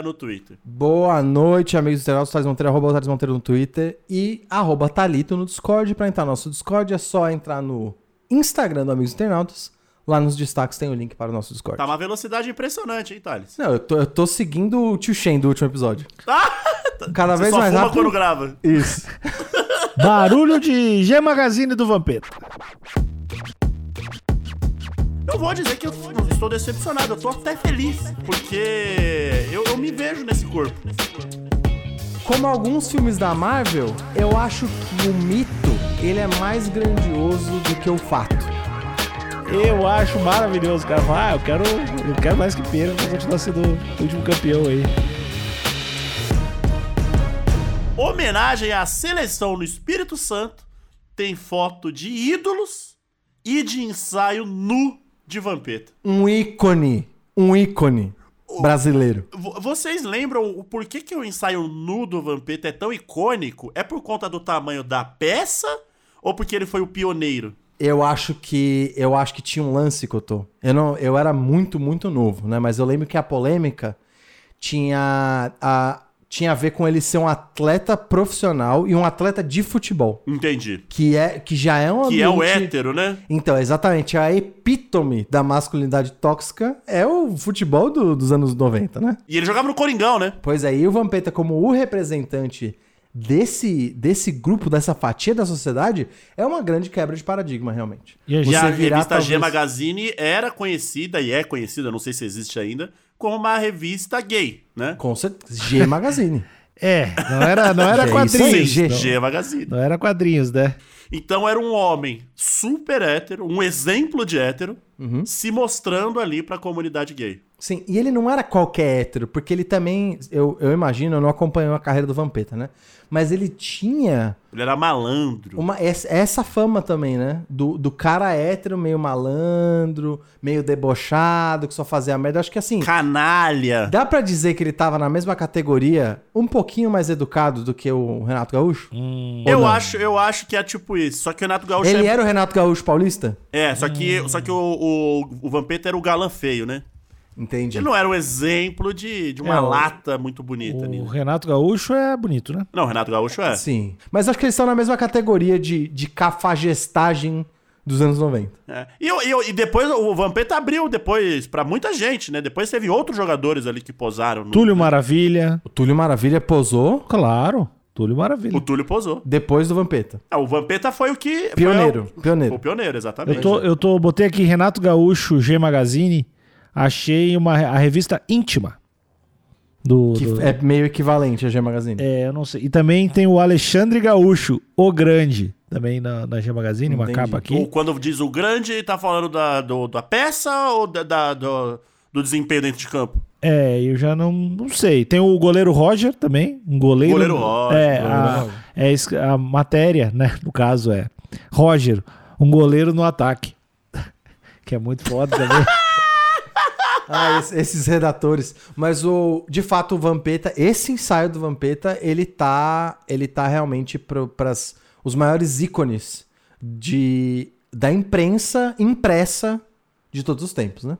no Twitter. Boa noite, amigos internautas. Thales Monteiro, arroba Thales Monteiro no Twitter e arroba Thalito no Discord. Para entrar no nosso Discord é só entrar no Instagram do Amigos Internautas. Lá nos destaques tem o link para o nosso Discord. Tá uma velocidade impressionante, hein, Thales? Não, eu tô, eu tô seguindo o tio Shen do último episódio. Ah! Cada Você vez só mais fuma rápido. quando grava. Isso. Barulho de G Magazine do Vampeta. Eu vou dizer que eu estou decepcionado, eu tô até feliz, porque eu, eu me vejo nesse corpo. Como alguns filmes da Marvel, eu acho que o mito ele é mais grandioso do que o fato. Eu acho maravilhoso, cara. Ah, eu quero, eu quero mais que pena pra continuar sendo o último campeão aí. Homenagem à seleção no Espírito Santo tem foto de ídolos e de ensaio nu de Vampeta. Um ícone, um ícone brasileiro. Vo- Vocês lembram o porquê que o ensaio nu do Vampeta é tão icônico? É por conta do tamanho da peça ou porque ele foi o pioneiro? Eu acho que eu acho que tinha um lance que eu tô. Eu não, eu era muito muito novo, né? Mas eu lembro que a polêmica tinha a tinha a ver com ele ser um atleta profissional e um atleta de futebol, Entendi. que é que já é um Que é o hétero, né? Então, exatamente, a epítome da masculinidade tóxica é o futebol do- dos anos 90, né? E ele jogava no Coringão, né? Pois é, e o Vampeta, como o representante desse, desse grupo, dessa fatia da sociedade, é uma grande quebra de paradigma, realmente. E a E a virar, revista G talvez- Magazine era conhecida, e é conhecida, não sei se existe ainda, como uma revista gay, né? Com certeza. G Magazine. É, não era, não era quadrinhos. aí, G. não. G Magazine. Não era quadrinhos, né? Então era um homem super hétero, um exemplo de hétero, se mostrando ali pra comunidade gay. Sim, e ele não era qualquer hétero, porque ele também, eu, eu imagino, eu não acompanhou a carreira do Vampeta, né? Mas ele tinha Ele era malandro. uma, essa, essa fama também, né? Do, do cara hétero, meio malandro, meio debochado, que só fazia merda. Acho que assim, Canalha. dá pra dizer que ele tava na mesma categoria, um pouquinho mais educado do que o Renato Gaúcho? Ou Eu não? acho, eu acho que é tipo isso. Só que o Renato Gaúcho Ele é... era o Renato Gaúcho paulista? É, só que, só que o, o, o Vampeta era o galã feio, né? Entendi. Ele não era um exemplo de, de uma É, lata muito bonita. O né? Renato Gaúcho é bonito, né? Não, o Renato Gaúcho é. Sim. Mas acho que eles estão na mesma categoria de, de cafagestagem dos anos 90. É. E, eu- e e depois o Vampeta abriu depois pra muita gente, né? Depois teve outros jogadores ali que posaram. No... Túlio Maravilha. O Túlio Maravilha posou Claro, Túlio Maravilha. O Túlio posou. depois do Vampeta. Ah, o Vampeta foi o que... foi Pioneiro, o- pioneiro. O pioneiro, exatamente. Eu tô, eu tô, botei aqui Renato Gaúcho, G Magazine, achei uma, a revista íntima. Do, Que do- é meio equivalente a G Magazine. é, eu não sei. E também tem o Alexandre Gaúcho, o Grande, também na, na G Magazine, uma Entendi. capa Ou aqui. quando diz o grande, tá falando da, do- da peça ou da, da- do, do desempenho dentro de campo? É, eu já não, não sei. Tem o goleiro Roger também, um goleiro. Goleiro Roger, É, goleiro a, é a matéria, né? No caso é Roger, um goleiro no ataque. que é muito foda também. Ah, es- esses redatores. Mas o, de fato, o Vampeta, esse ensaio do Vampeta, ele tá, ele tá realmente para os maiores ícones de, da imprensa impressa de todos os tempos, né?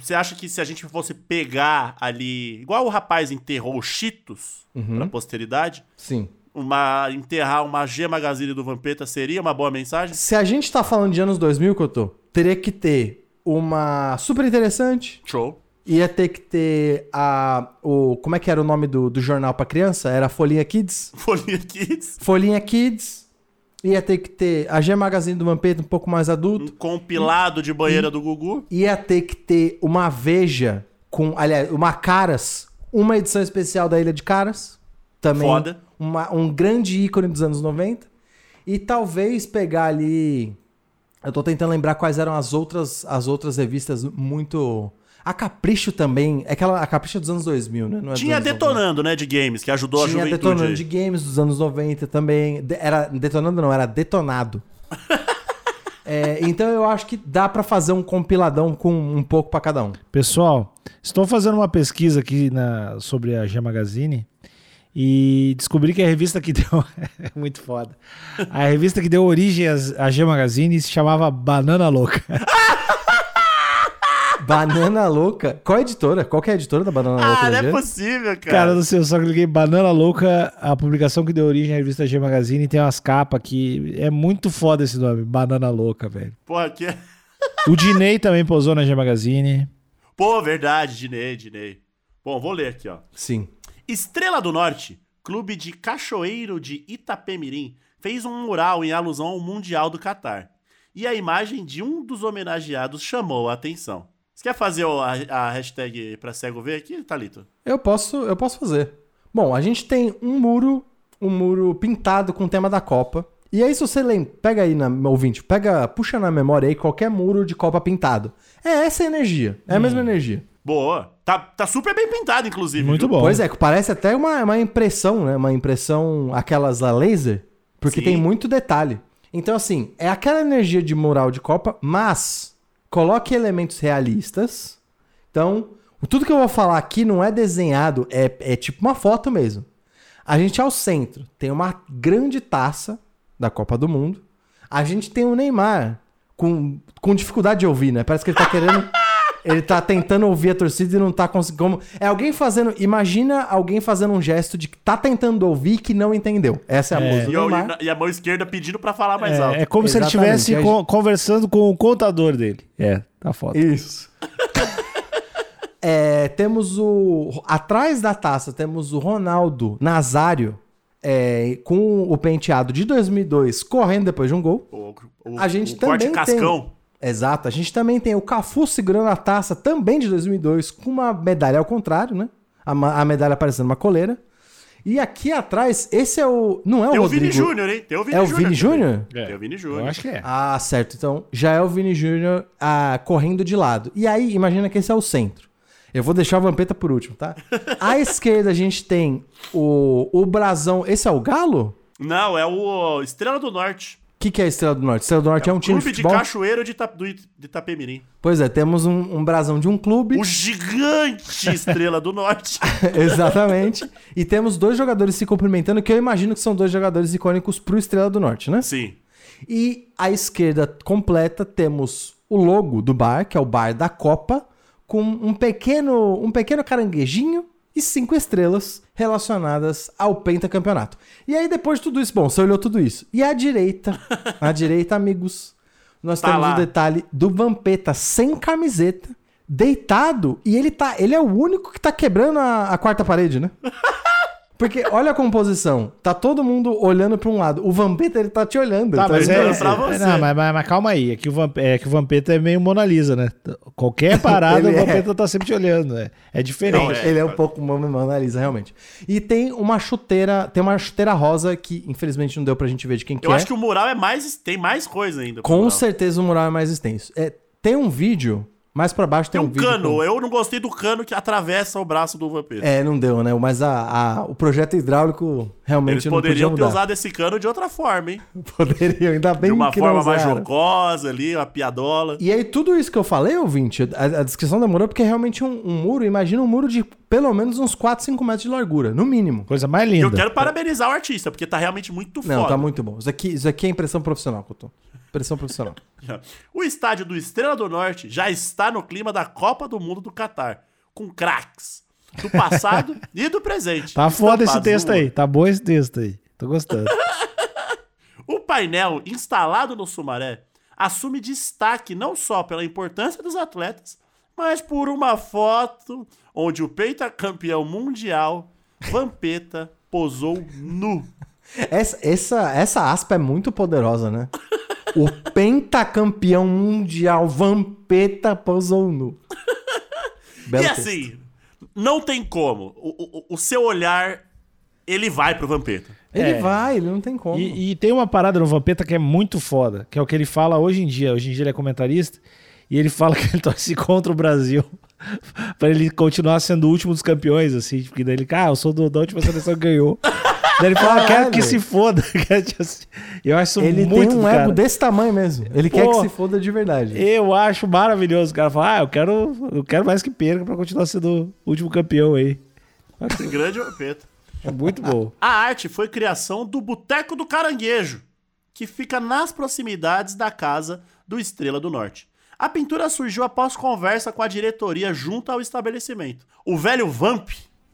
Você acha que se a gente fosse pegar ali, igual o rapaz enterrou os Cheetos Uhum. pra posteridade, Sim. uma, enterrar uma G Magazine do Vampeta seria uma boa mensagem? Se a gente tá falando de anos 2000, que eu tô, teria que ter uma super interessante, Show. ia ter que ter a o como é que era o nome do, do jornal pra criança? Era Folhinha Kids? Folhinha Kids. Folhinha Kids. Ia ter que ter a G Magazine do Vampeta um pouco mais Um adulto. compilado de banheira do Gugu. Ia ter que ter uma Veja com, aliás, uma Caras, uma edição especial da Ilha de Caras. Também Foda. uma- um grande ícone dos anos 90. E talvez pegar ali. Eu tô tentando lembrar quais eram as outras, as outras revistas muito. A Capricho também, é aquela, a Capricho é dos anos 2000, né? Não é Tinha anos 90. Detonando, né, de games, que ajudou a Tinha juventude. Detonando aí. de games dos anos 90 também. De- era Detonando não, era Detonado. É, então eu acho que dá pra fazer um compiladão com um pouco pra cada um. Pessoal, estou fazendo uma pesquisa aqui na- sobre a G Magazine e descobri que a revista que deu. é muito foda. A revista que deu origem à G Magazine se chamava Banana Louca. Banana Louca. Qual editora? Qual que é a editora da Banana Louca? Ah, não é possível, cara. Cara, não sei, eu só cliquei Banana Louca, a publicação que deu origem à revista G Magazine, tem umas capas que é muito foda esse nome, Banana Louca, velho. Porra, que... O Diney também posou na G Magazine. Pô, verdade, Dinei, Dinei. Bom, vou ler aqui, ó. Sim. Estrela do Norte, clube de cachoeiro de Itapemirim, fez um mural em alusão ao Mundial do Catar. E a imagem de um dos homenageados chamou a atenção. Você quer fazer a, a hashtag pra cego ver aqui, Thalito? Eu posso, eu posso fazer. Bom, a gente tem um muro, um muro pintado com o tema da Copa. E aí, se você lembra, pega aí na ouvinte, pega, puxa na memória aí qualquer muro de Copa pintado. É essa a energia, é a mesma energia. Boa. Tá, tá super bem pintado, inclusive. Muito viu? bom. Pois é, parece até uma, uma impressão, né? Uma impressão, aquelas a laser, porque Sim. tem muito detalhe. Então, assim, é aquela energia de mural de Copa, mas coloque elementos realistas. Então, tudo que eu vou falar aqui não é desenhado, é, é tipo uma foto mesmo. A gente ao centro tem uma grande taça da Copa do Mundo. A gente tem o Neymar com, com dificuldade de ouvir, né? Parece que ele tá querendo. Ele tá tentando ouvir a torcida e não tá conseguindo. como- É alguém fazendo. Imagina alguém fazendo um gesto de que tá tentando ouvir que não entendeu. Essa é a música E, do eu- e a mão esquerda pedindo pra falar mais alto. É, é como se ele Exatamente. estivesse co- conversando com o contador dele. É, tá foda. Isso. É, temos o. Atrás da taça temos o Ronaldo Nazário é, com o penteado de 2002 correndo depois de um gol. O, o- A gente o corte também cascão. Tem. Exato. A gente também tem o Cafu segurando a taça também de 2002 com uma medalha ao contrário, né? A, a medalha parecendo uma coleira. E aqui atrás, esse é o. Não é o Tem o Rodrigo. Vini Júnior, hein? Tem o Vini É o Júnior. Vini também. Júnior? Tem o Vini Eu Júnior. acho que é. Ah, certo. Então já é o Vini Júnior ah, correndo de lado. E aí, imagina que esse é o centro. Eu vou deixar o Vampeta por último, tá? À esquerda a gente tem o, o brasão. Esse é o Galo? Não, é o Estrela do Norte. O que, que é a Estrela do Norte? Estrela do Norte é, um time de Clube de futebol? cachoeiro de, Ita, do de Itapemirim. Pois é, temos um, um brasão de um clube. O gigante Estrela do Norte. Exatamente. E temos dois jogadores se cumprimentando, que eu imagino que são dois jogadores icônicos pro Estrela do Norte, né? Sim. E à esquerda completa temos o logo do bar, que é o bar da Copa, com um pequeno, um pequeno caranguejinho e cinco estrelas relacionadas ao pentacampeonato. E aí depois de tudo isso, bom, você olhou tudo isso. E à direita, à direita, amigos, nós Tá temos o detalhe do Vampeta sem camiseta, deitado, e ele tá, ele é o único que tá quebrando a, a quarta parede, né? Porque olha a composição, tá todo mundo olhando pra um lado. O Vampeta ele tá te olhando. Tá, tá mas olhando é, pra você. Não, mas, mas- mas calma aí. É que, o Vamp, é que o Vampeta é meio Mona Lisa, né? Qualquer parada, o é. Vampeta tá sempre te olhando. É, é diferente. Não, é. Ele é um pouco Mona Lisa, realmente. E tem uma chuteira, tem uma chuteira rosa que infelizmente não deu pra gente ver de quem que Eu é. acho que o mural é mais. Tem mais coisa ainda. Com mural. certeza o mural é mais extenso. É, tem um vídeo, mais pra baixo tem, Tem um vídeo. cano. com- Eu não gostei do cano que atravessa o braço do vampiro. É, não deu, né? Mas a, a- o projeto hidráulico realmente Eles não poderiam podia ter mudar. usado esse cano de outra forma, hein? Poderiam, ainda bem De uma que forma não mais jocosa ali, uma piadola. E aí, tudo isso que eu falei, ouvinte, a, a descrição demorou porque é realmente um, um muro, imagina um muro de pelo menos uns 4, 5 metros de largura, no mínimo. Coisa mais E linda. eu quero parabenizar o artista, porque tá realmente muito Não, foda. tá muito bom. Isso aqui, isso aqui é impressão profissional, Couto. Impressão profissional. O estádio do Estrela do Norte já está no clima da Copa do Mundo do Catar, com craques do passado e do presente. Tá foda esse texto aí. Tá bom esse texto aí. Tô gostando. O painel instalado no Sumaré assume destaque não só pela importância dos atletas, mas por uma foto onde o pentacampeão mundial, Vampeta, posou nu. Essa, essa, essa aspa é muito poderosa, né? O pentacampeão mundial Vampeta posou nu. Belo e texto. assim, não tem como. O, o- o seu olhar, ele vai pro Vampeta. Ele É. vai, ele não tem como. E, e tem uma parada no Vampeta que é muito foda, que é o que ele fala hoje em dia. Hoje em dia ele é comentarista. E ele fala que ele torce contra o Brasil. pra ele continuar sendo o último dos campeões, assim. Porque daí ele, ah, eu sou do, da última seleção que ganhou. daí ele fala, quero que se foda. Eu acho Ele muito tem um ego cara. desse tamanho mesmo. Ele quer que Pô. se foda de verdade. Eu acho maravilhoso. O cara fala, ah, eu quero, eu quero mais que perca pra continuar sendo o último campeão aí. Grande Vampeta. É muito bom. A arte foi criação do Boteco do Caranguejo, que fica nas proximidades da casa do Estrela do Norte. A pintura surgiu após conversa com a diretoria junto ao estabelecimento. O velho Vamp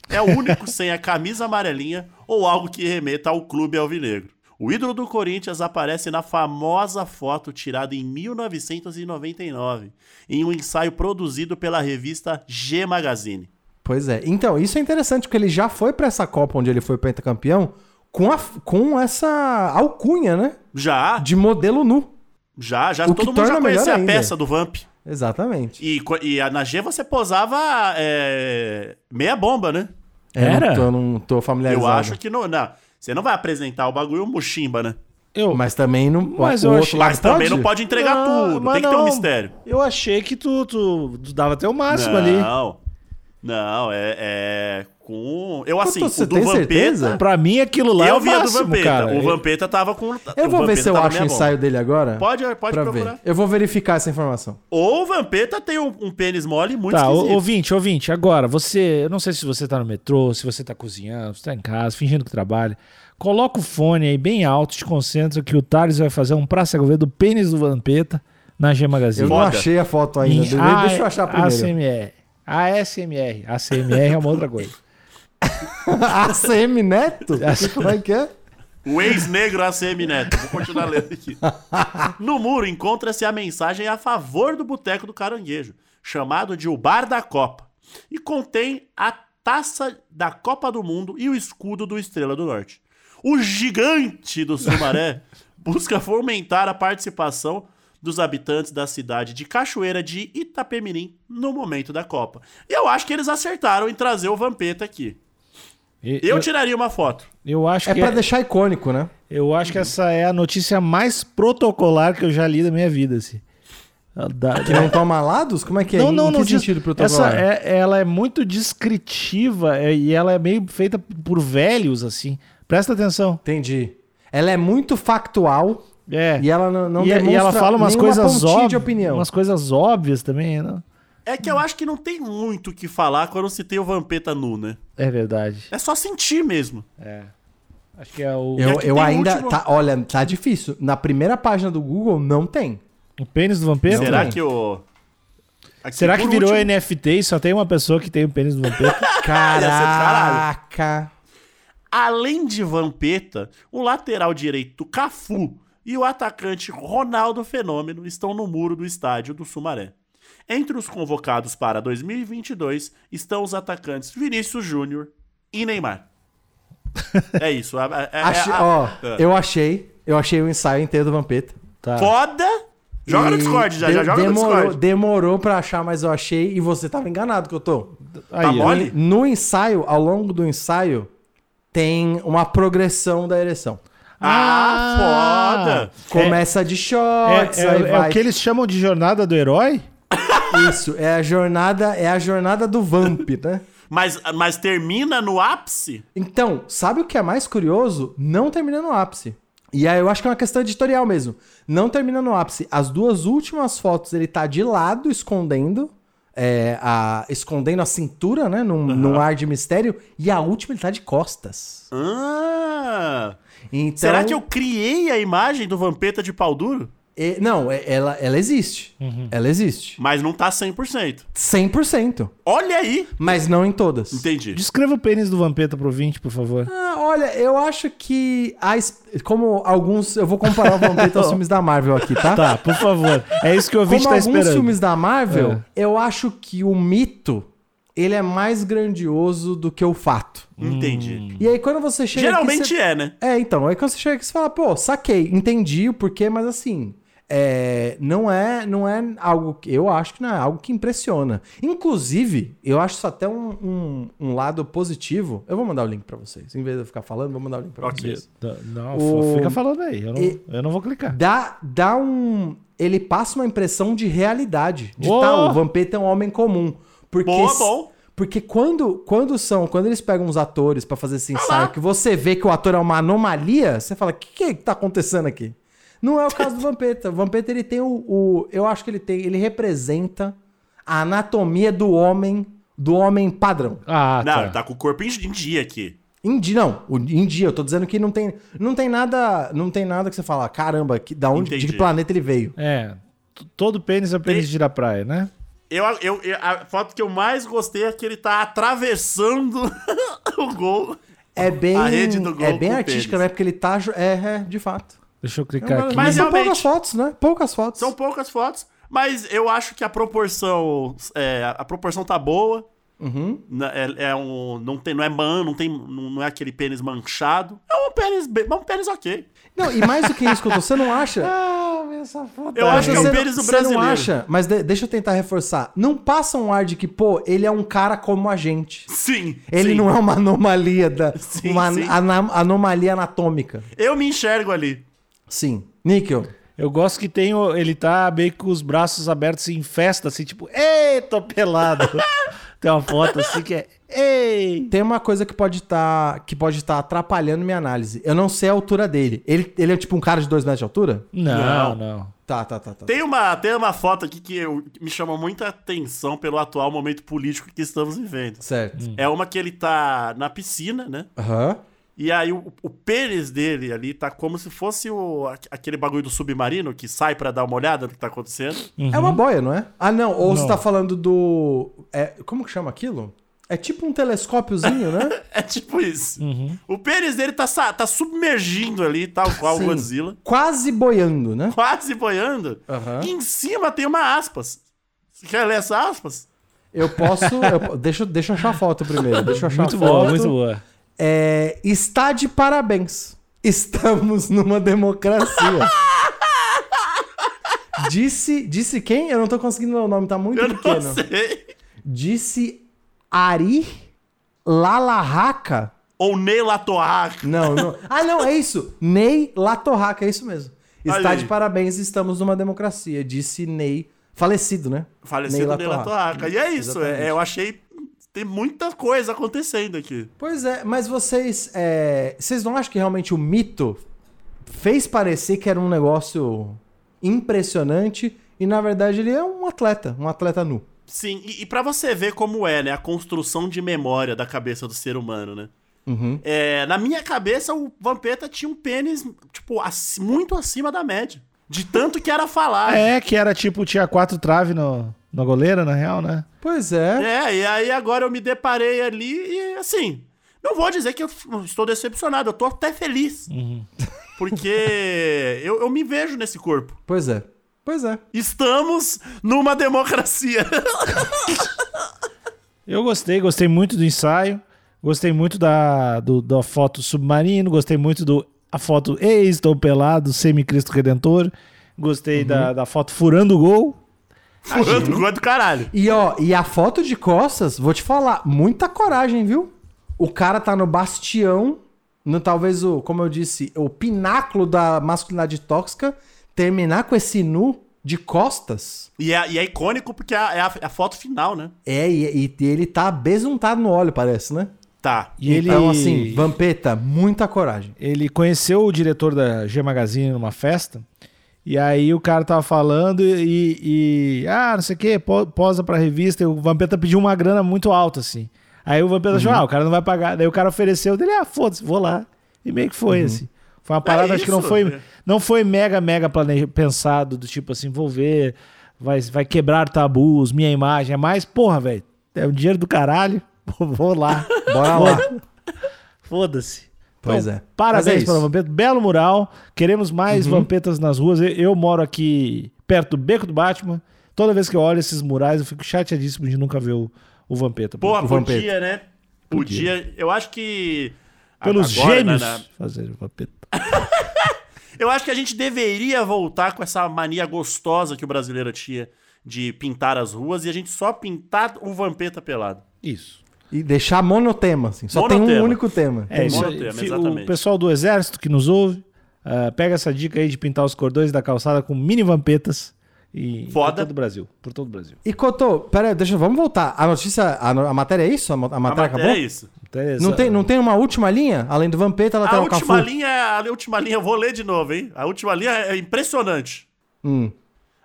é o único sem a camisa amarelinha ou algo que remeta ao clube alvinegro. O ídolo do Corinthians aparece na famosa foto tirada em 1999, em um ensaio produzido pela revista G Magazine. Pois é. Então, isso é interessante, porque ele já foi pra essa Copa onde ele foi pentacampeão com, a, com essa alcunha, né? Já, De modelo nu. Já, já O todo mundo já conhecia a peça do Vamp. Exatamente. E, e a- na G você posava é, meia bomba, né? Era? Eu não tô, eu não tô familiarizado. Eu acho que não, não. Você não vai apresentar o bagulho muximba, né? Eu, Mas também não. Mas o eu outro Mas também não pode entregar Não, tudo. Tem que ter um não. mistério. eu achei que tu, tu, tu dava até o máximo não, ali. não, é, é Eu, assim, Você o do tem Vampeta... certeza? Pra mim, aquilo lá é Eu o via do máximo, Vampeta. cara. O Vampeta tava com... Eu vou ver se eu acho o ensaio dele agora. Pode, pode procurar. ver. Eu vou verificar essa informação. Ou o Vampeta tem um, um pênis mole muito Tá, esquisito. ouvinte, ouvinte, agora, você, eu não sei se você tá no metrô, se você tá cozinhando, se tá em casa, fingindo que trabalha, coloca o fone aí bem alto, te concentra que o Thales vai fazer um pra cego ver do pênis do Vampeta na G Magazine. Eu não Foda. achei a foto ainda. Em Deixa A- deixa eu achar primeiro. ASMR. ASMR. ACMR é uma outra coisa. ACM Neto? Como é que é? O ex-negro ACM Neto. Vou continuar lendo aqui. No muro encontra-se a mensagem a favor do Boteco do Caranguejo, chamado de O Bar da Copa, e contém a taça da Copa do Mundo e o escudo do Estrela do Norte. O gigante do Sumaré busca fomentar a participação dos habitantes da cidade de Cachoeira de Itapemirim no momento da Copa. E eu acho que eles acertaram em trazer o Vampeta aqui. E- Eu Eu, tiraria uma foto. eu acho É que pra é- deixar icônico, né? eu acho que essa é a notícia mais protocolar que eu já li da minha vida, assim. Da- Que não toma lados? Como é que é? Não, Em não, que não. diz- sentido essa protocolar? é, ela é muito descritiva é, e ela é meio feita por velhos, assim. Presta atenção. Entendi. Ela é muito factual É. e ela não, não e, e demonstra ela fala umas coisas óbvias. de opinião. Umas coisas óbvias também, né? É que eu acho que não tem muito o que falar quando se tem o Vampeta nu, né? É verdade. É só sentir mesmo. Acho que é o, Eu, eu ainda. último- tá- olha, tá difícil. Na primeira página do Google não tem. o pênis do vampiro. Será tem. que o. Aqui, Será que virou último, NFT e só tem uma pessoa que tem o pênis do vampiro? Caraca. Além de Vampeta, o lateral direito Cafu e o atacante Ronaldo Fenômeno estão no muro do estádio do Sumaré. Entre os convocados para 2022 estão os atacantes Vinícius Júnior e Neymar. É isso. a- a- é- é a- ó, é. eu achei. Eu achei o ensaio inteiro do Vampeta. Tá. Foda! Joga no E Discord já, já de- joga demorou, no Discord. Demorou pra achar, mas eu achei. E você tava enganado que eu tô. Aí, Tá mole? No ensaio, ao longo do ensaio, tem uma progressão da ereção. Ah, foda! Começa de É, shorts, é- aí é vai. o que eles chamam de jornada do herói? Isso, é a jornada, é a jornada do Vamp, né? Mas, mas termina no ápice? Então, sabe o que é mais curioso? Não termina no ápice. E aí eu acho que é uma questão editorial mesmo. Não termina no ápice. As duas últimas fotos ele tá de lado, escondendo. é, a, escondendo a cintura, né? Num, num ar de mistério. E a última ele tá de costas. Ah! Então, Será que eu criei a imagem do Vampeta de pau duro? É, não, é- ela, ela existe. Ela existe. Mas não tá 100%. 100%. Olha aí! Mas não em todas. Entendi. Descreva o pênis do Vampeta pro 20, por favor. Ah, olha, eu acho que. A, como alguns. Eu vou comparar o Vampeta aos filmes da Marvel aqui, tá? Tá, por favor. É isso que o ouvinte Como tá alguns esperando. filmes da Marvel, eu acho que o mito ele é mais grandioso do que o fato. Entendi. E aí quando você chega aqui, Geralmente você... é, né? É, então, aí quando você chega aqui você fala, pô, saquei, entendi o porquê, mas assim, é, não é não é algo que eu acho que não é algo que impressiona. Inclusive, eu acho isso até um, um, um lado positivo. Eu vou mandar o link pra vocês. Em vez de eu ficar falando, vou mandar o link pra Ok. vocês. Não, O- fica falando aí. Eu não, E- eu não vou clicar. Dá, dá um. Ele passa uma impressão de realidade. De Oh! tá, o Vampeta é um homem comum. Porque, Boa, bom. Porque quando, quando são. Quando eles pegam uns atores pra fazer esse ensaio, lá. que você vê que o ator é uma anomalia, você fala: o que, que tá acontecendo aqui? Não é o caso do Vampeta. O Vampeta ele tem o, o. Eu acho que ele tem. Ele representa a anatomia do homem. Do homem padrão. Ah, Não, tá. ele tá com o corpo em em dia aqui. Em dia, não. Em dia, eu tô dizendo que não tem, não tem nada. Não tem nada que você fala, caramba, que, da onde, de que planeta ele veio. É. Todo pênis é pênis Tem- de ir à praia, né? Eu, eu, eu- a foto que eu mais gostei é que ele tá atravessando o gol. É bem, A rede do gol é bem artística, pênis. né? Porque ele tá. É, é de fato. Deixa eu clicar aqui. Mas são poucas fotos, né? Poucas fotos. São poucas fotos, mas eu acho que a proporção. É, a proporção tá boa. Uhum. É, é um, não, tem, não é man, não, tem, não não é aquele pênis manchado. É um pênis, bem- é um pênis ok. Não, e mais do que isso, Couto, você não acha? Ah, essa foto. Eu acho que é você o não- pênis do Você não brasileiro. acha? Mas de- deixa eu tentar reforçar. Não passa um ar de que, pô, ele é um cara como a gente. Sim. Ele sim. não é uma anomalia da. Sim, uma sim. ana- anomalia anatômica. Eu me enxergo ali. Sim. Níquel. Eu gosto que tem o- ele tá meio com os braços abertos em festa, assim, tipo, ei, tô pelado. tem uma foto assim que é, ei. Tem uma coisa que pode estar que pode estar atrapalhando minha análise. Eu não sei a altura dele. Ele, ele é tipo um cara de dois metros de altura? Não, Não. não. Tá, tá, tá, tá. Tem uma, tem uma foto aqui que eu- que me chama muita atenção pelo atual momento político que estamos vivendo. Certo. É uma que ele tá na piscina, né? Aham. E aí o, o pênis dele ali tá como se fosse o, aqu- aquele bagulho do submarino que sai pra dar uma olhada no que tá acontecendo. É uma boia, não é? Ah, não. Ou você Não. tá falando do. É, como que chama aquilo? É tipo um telescópiozinho, né? É tipo isso. O pênis dele tá, tá submergindo ali, tal qual Sim. o Godzilla. Quase boiando, né? Quase boiando. Aham. E em cima tem uma aspas. Você quer ler essa aspas? Eu posso. eu- deixa, eu- deixa eu achar a foto primeiro. Deixa eu achar Muito a foto. boa, muito boa. É, está de parabéns. Estamos numa democracia. disse, disse quem? Eu não tô conseguindo ler o nome, tá muito Eu pequeno. não sei. Disse Ari Lalarraca. Ou Ney Latoar. Não, não. Ah, não, é isso. Ney Latorraca, é isso mesmo. Está aí. de parabéns, estamos numa democracia. Disse Ney. Falecido, né? Falecido Ney Latoar. E é isso. É- eu achei. Tem muita coisa acontecendo aqui. Pois é, mas vocês. é, vocês não acham que realmente o mito fez parecer que era um negócio impressionante e na verdade ele é um atleta, um atleta nu. Sim, e, e para você ver como é, né? A construção de memória da cabeça do ser humano, né? Uhum. É, na minha cabeça, o Vampeta tinha um pênis, tipo, ac- muito acima da média. De tanto que era falar. É, que era tipo, tinha quatro traves no, na goleira, na real, né? Pois é. É, e aí agora eu me deparei ali e assim. Não vou dizer que eu estou decepcionado, eu tô até feliz. Porque eu, eu me vejo nesse corpo. Pois é. Pois é. Estamos numa democracia. Eu gostei, gostei muito do ensaio, gostei muito da, do, da foto submarino, gostei muito do a foto Ei, estou pelado, semi-cristo redentor, gostei da, da foto furando o gol. Furando gol do caralho. E ó, e a foto de costas, vou te falar, muita coragem, viu? O cara tá no bastião, no talvez o, como eu disse, o pináculo da masculinidade tóxica, terminar com esse nu de costas. E é, e é icônico porque é a, é a- é a foto final, né? É, e, e ele tá besuntado no óleo, parece, né? Tá. E ele, Então, assim, Vampeta, muita coragem. ele conheceu o diretor da G Magazine numa festa, e aí o cara tava falando e, e ah, não sei o que, posa pra revista, e o Vampeta pediu uma grana muito alta, assim. Aí o Vampeta achou, ah, o cara não vai pagar. Daí o cara ofereceu dele, ah, foda-se, vou lá. E meio que foi, assim. Foi uma parada, acho que não foi, é. não foi mega, mega pensado, do tipo assim, vou ver, vai, vai quebrar tabus, minha imagem. É mais, porra, velho, é o dinheiro do caralho, vou lá. Bora lá. Foda-se. Pois Então, é. É Parabéns isso. para o Vampeta. Belo mural. Queremos mais Uhum. Vampetas nas ruas. Eu, eu moro aqui perto do Beco do Batman. Toda vez que eu olho esses murais, eu fico chateadíssimo de nunca ver o, o Vampeta. Porra, O Vampeta. podia, né? Podia. Eu acho que. Pelos agora, gênios né, na- fazer o Vampeta. Eu acho que a gente deveria voltar com essa mania gostosa que o brasileiro tinha de pintar as ruas e a gente só pintar o Vampeta pelado. Isso. E deixar monotema, assim. Só tem um Monotema. único tema. É isso monotema, exatamente. O pessoal do exército que nos ouve, ah, pega essa dica aí de pintar os cordões da calçada com mini vampetas e Foda. por todo o Brasil, por todo o Brasil. E Cotô, pera aí, deixa, vamos voltar. A notícia, a, a matéria é isso? A, a A matéria matéria acabou? é isso. Então, é Não tem, não tem uma última linha? Além do Vampeta, A lateral última Cafu? linha, a última linha, eu vou ler de novo, hein? A última linha é impressionante. Hum.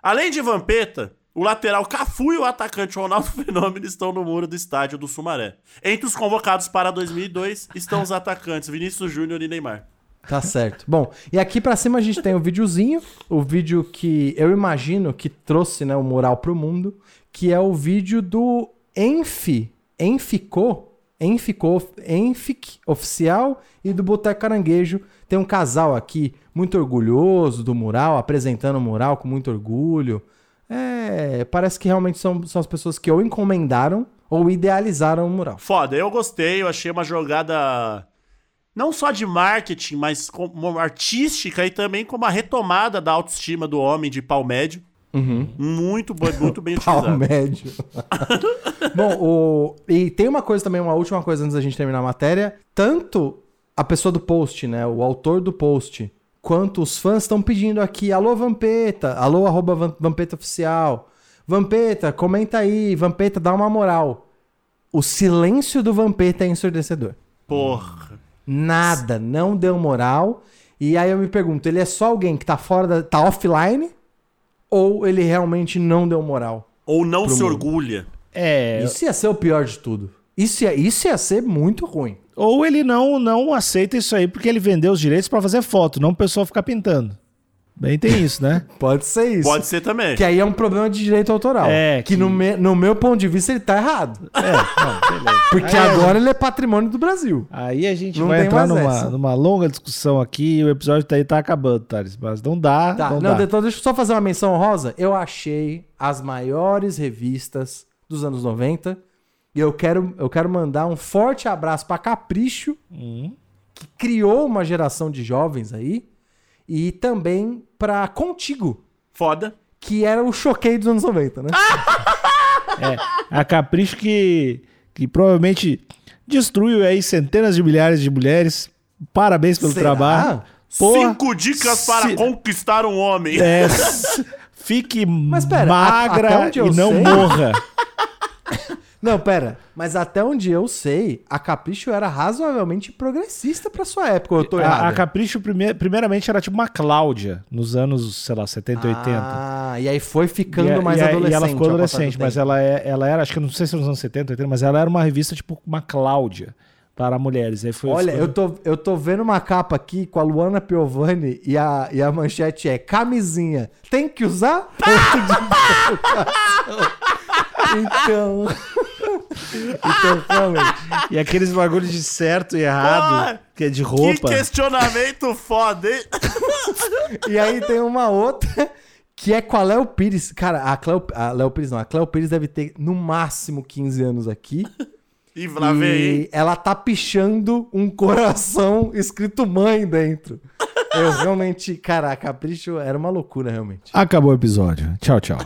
Além de Vampeta, o lateral Cafu e o atacante Ronaldo Fenômeno estão no muro do estádio do Sumaré. Entre os convocados para 2002 estão os atacantes Vinícius Júnior e Neymar. Tá certo. Bom, e aqui pra cima a gente tem o videozinho, o vídeo que eu imagino que trouxe né, o moral pro mundo, que é o vídeo do Enfi, Enficô, Enficô, Enfic oficial e do Boteco Caranguejo. Tem um casal aqui muito orgulhoso do mural, apresentando o mural com muito orgulho. É, parece que realmente são, são as pessoas que ou encomendaram ou idealizaram o mural. Foda, eu gostei, eu achei uma jogada não só de marketing, mas como artística e também como a retomada da autoestima do homem de pau médio. Muito, bo- muito bem Pau utilizado. médio. Bom, o... e tem uma coisa também, uma última coisa antes da gente terminar a matéria. Tanto a pessoa do post, né, o autor do post, quanto os fãs estão pedindo aqui, alô Vampeta, alô arroba Vam- Vampeta Oficial. Vampeta, comenta aí, Vampeta, dá uma moral. O silêncio do Vampeta é ensurdecedor. Porra. Nada, não deu moral. E aí eu me pergunto, ele é só alguém que tá fora da. tá offline? Ou ele realmente não deu moral? Ou não se mundo. orgulha. É, Isso ia ser o pior de tudo. Isso ia, isso ia ser muito ruim. Ou ele não não aceita isso aí porque ele vendeu os direitos pra fazer foto, não o pessoal ficar pintando. Bem tem isso, né? Pode ser isso. Pode ser também. Que aí é um problema de direito autoral. É, que, que- No, me- no meu ponto de vista ele tá errado. É, não, beleza. Porque Aí agora ele é patrimônio do Brasil. Aí a gente Não vai entrar numa, essa. numa longa discussão aqui e o episódio tá aí tá acabando, Thales. Mas não dá, Tá, não, não, dá. então deixa eu só fazer uma menção honrosa. Eu achei as maiores revistas dos anos 90 e eu quero, eu quero mandar um forte abraço pra Capricho, Hum. que criou uma geração de jovens aí, e também pra Contigo, Foda. que era o choquei dos anos 90, né? É, a Capricho que, que provavelmente destruiu aí centenas de milhares de mulheres. Parabéns pelo Será? trabalho. Porra, Cinco dicas para se- conquistar um homem. é, fique pera, a- magra onde e não sei- morra. Não, pera. Mas até onde eu sei, a Capricho era razoavelmente progressista pra sua época, ou eu tô errado? A, a Capricho, prime- primeiramente, era tipo uma Cláudia, nos anos, sei lá, 70, 80. Ah, e aí foi ficando E mais e adolescente. E ela ficou adolescente, mas ela, é, ela era, acho que não sei se nos anos 70, 80, mas ela era uma revista tipo uma Cláudia para mulheres. Aí foi Olha, eu tô, eu tô vendo uma capa aqui com a Luana Piovani e a, e a manchete é camisinha. Tem que usar? Então. então. E aqueles bagulhos de certo e errado, Porra, que é de Que roupa. questionamento foda, hein? E aí tem uma outra que é com a Léo Pires. Cara, a Cleo, a Léo Pires não, a Cleo Pires deve ter no máximo 15 anos aqui. E lá vem? E ela tá pichando um coração escrito mãe dentro. Eu realmente, cara, a Capricho era uma loucura, realmente. Acabou o episódio. Tchau, tchau.